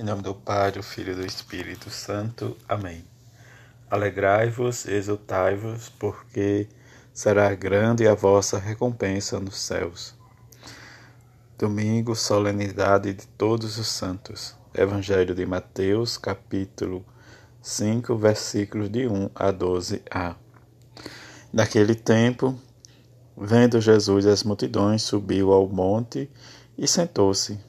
Em nome do Pai, do Filho e do Espírito Santo. Amém. Alegrai-vos, exultai-vos, porque será grande a vossa recompensa nos céus. Domingo, solenidade de todos os santos. Evangelho de Mateus, capítulo 5, versículos de 1 a 12a. Naquele tempo, vendo Jesus as multidões, subiu ao monte e sentou-se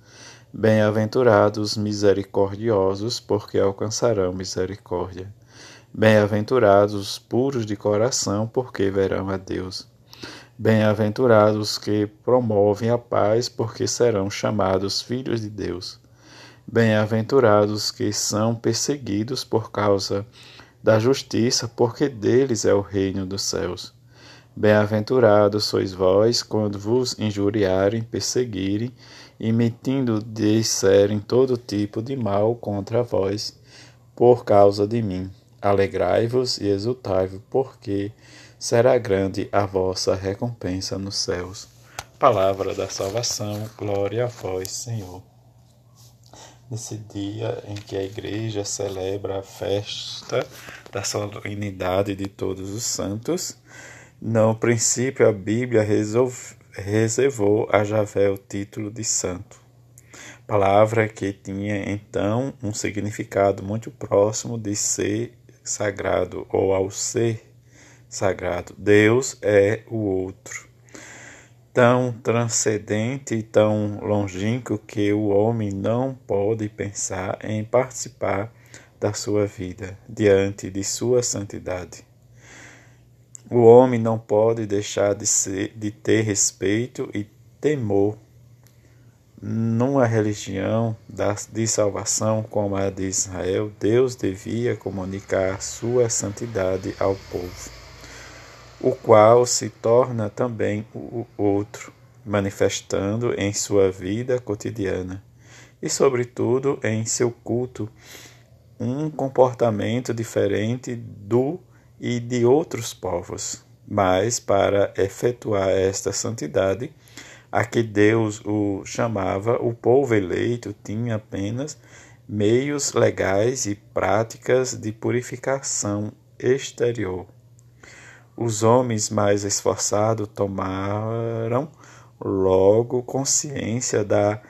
Bem-aventurados misericordiosos, porque alcançarão misericórdia. Bem-aventurados os puros de coração, porque verão a Deus. Bem-aventurados que promovem a paz, porque serão chamados filhos de Deus. Bem-aventurados que são perseguidos por causa da justiça, porque deles é o reino dos céus. Bem-aventurados sois vós quando vos injuriarem, perseguirem e mentindo disserem todo tipo de mal contra vós, por causa de mim. Alegrai-vos e exultai-vos, porque será grande a vossa recompensa nos céus. Palavra da salvação, glória a vós, Senhor. Nesse dia em que a Igreja celebra a festa da solenidade de todos os santos, no princípio a Bíblia resolve reservou a Javé o título de santo, palavra que tinha então um significado muito próximo de ser sagrado ou ao ser sagrado. Deus é o outro, tão transcendente e tão longínquo que o homem não pode pensar em participar da sua vida diante de sua santidade. O homem não pode deixar de, ser, de ter respeito e temor numa religião de salvação como a de Israel, Deus devia comunicar sua santidade ao povo, o qual se torna também o outro, manifestando em sua vida cotidiana e, sobretudo, em seu culto, um comportamento diferente do e de outros povos. Mas para efetuar esta santidade, a que Deus o chamava, o povo eleito tinha apenas meios legais e práticas de purificação exterior. Os homens mais esforçados tomaram logo consciência da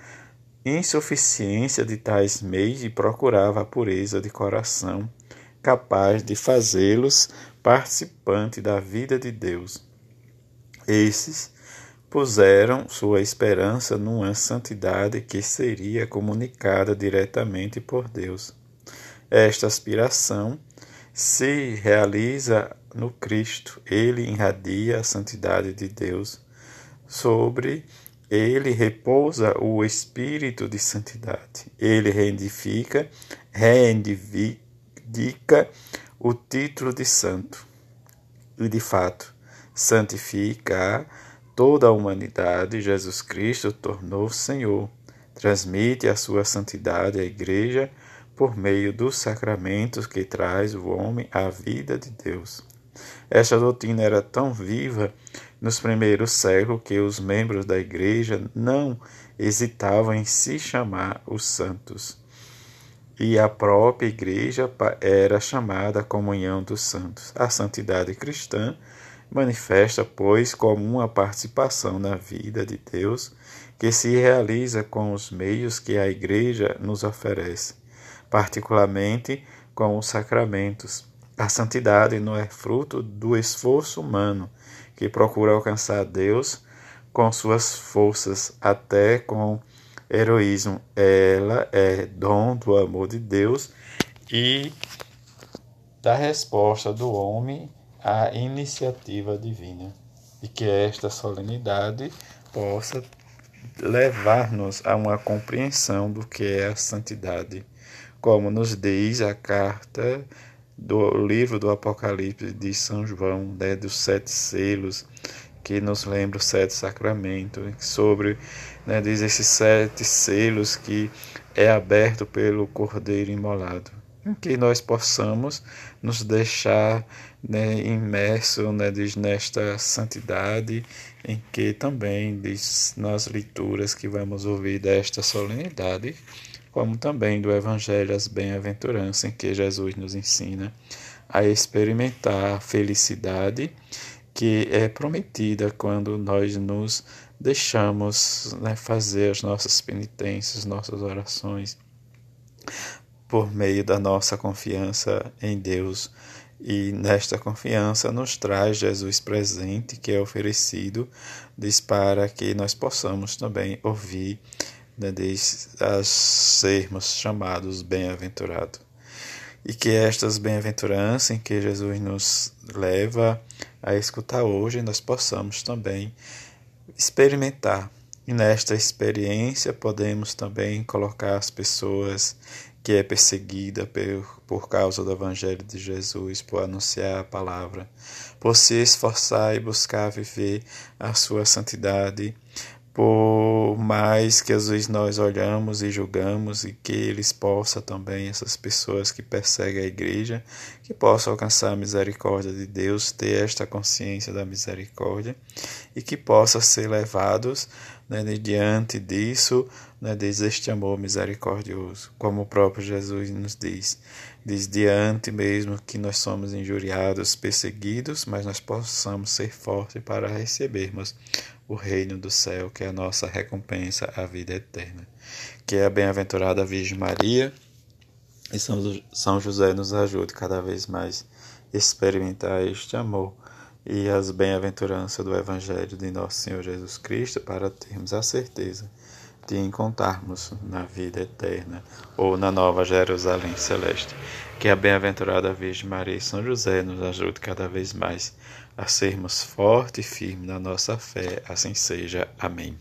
insuficiência de tais meios e procurava a pureza de coração capaz de fazê-los participantes da vida de Deus. Esses puseram sua esperança numa santidade que seria comunicada diretamente por Deus. Esta aspiração se realiza no Cristo. Ele irradia a santidade de Deus. Sobre ele repousa o espírito de santidade. Ele reivindica, reivindica indica o título de santo. E de fato, santifica toda a humanidade, Jesus Cristo tornou Senhor. Transmite a sua santidade à Igreja por meio dos sacramentos que traz o homem à vida de Deus. Esta doutrina era tão viva nos primeiros séculos que os membros da Igreja não hesitavam em se chamar os santos e a própria Igreja era chamada comunhão dos santos. A santidade cristã manifesta, pois, como uma participação na vida de Deus que se realiza com os meios que a Igreja nos oferece, particularmente com os sacramentos. A santidade não é fruto do esforço humano que procura alcançar Deus com suas forças, até com heroísmo, ela é dom do amor de Deus e da resposta do homem à iniciativa divina. E que esta solenidade possa levar-nos a uma compreensão do que é a santidade, como nos diz a carta do livro do Apocalipse de São João, né, dos sete selos, que nos lembra os sete sacramentos, sobre né, diz esses sete selos que é aberto pelo Cordeiro imolado. Em que nós possamos nos deixar né, imersos né, nesta santidade, em que também diz nas leituras que vamos ouvir desta solenidade, como também do Evangelho as Bem-aventuranças, em que Jesus nos ensina a experimentar a felicidade que é prometida quando nós nos deixamos né, fazer as nossas penitências, nossas orações por meio da nossa confiança em Deus. E nesta confiança nos traz Jesus presente, que é oferecido, diz para que nós possamos também ouvir, né, diz, sermos chamados bem-aventurados. E que estas bem-aventuranças em que Jesus nos leva a escutar hoje, nós possamos também experimentar. E nesta experiência podemos também colocar as pessoas que é perseguida por, por causa do Evangelho de Jesus, por anunciar a palavra, por se esforçar e buscar viver a sua santidade, por mais que às vezes nós olhamos e julgamos e que eles possam também, essas pessoas que perseguem a igreja, que possam alcançar a misericórdia de Deus, ter esta consciência da misericórdia e que possam ser levados né, diante disso, né, deste amor misericordioso, como o próprio Jesus nos diz. Diz diante mesmo que nós somos injuriados, perseguidos, mas nós possamos ser fortes para recebermos o reino do céu, que é a nossa recompensa, a vida eterna. Que é a bem-aventurada Virgem Maria e São José nos ajude cada vez mais a experimentar este amor e as bem-aventuranças do Evangelho de nosso Senhor Jesus Cristo para termos a certeza de encontrarmos na vida eterna ou na nova Jerusalém celeste. Que a bem-aventurada Virgem Maria e São José nos ajude cada vez mais a sermos fortes e firmes na nossa fé. Assim seja. Amém.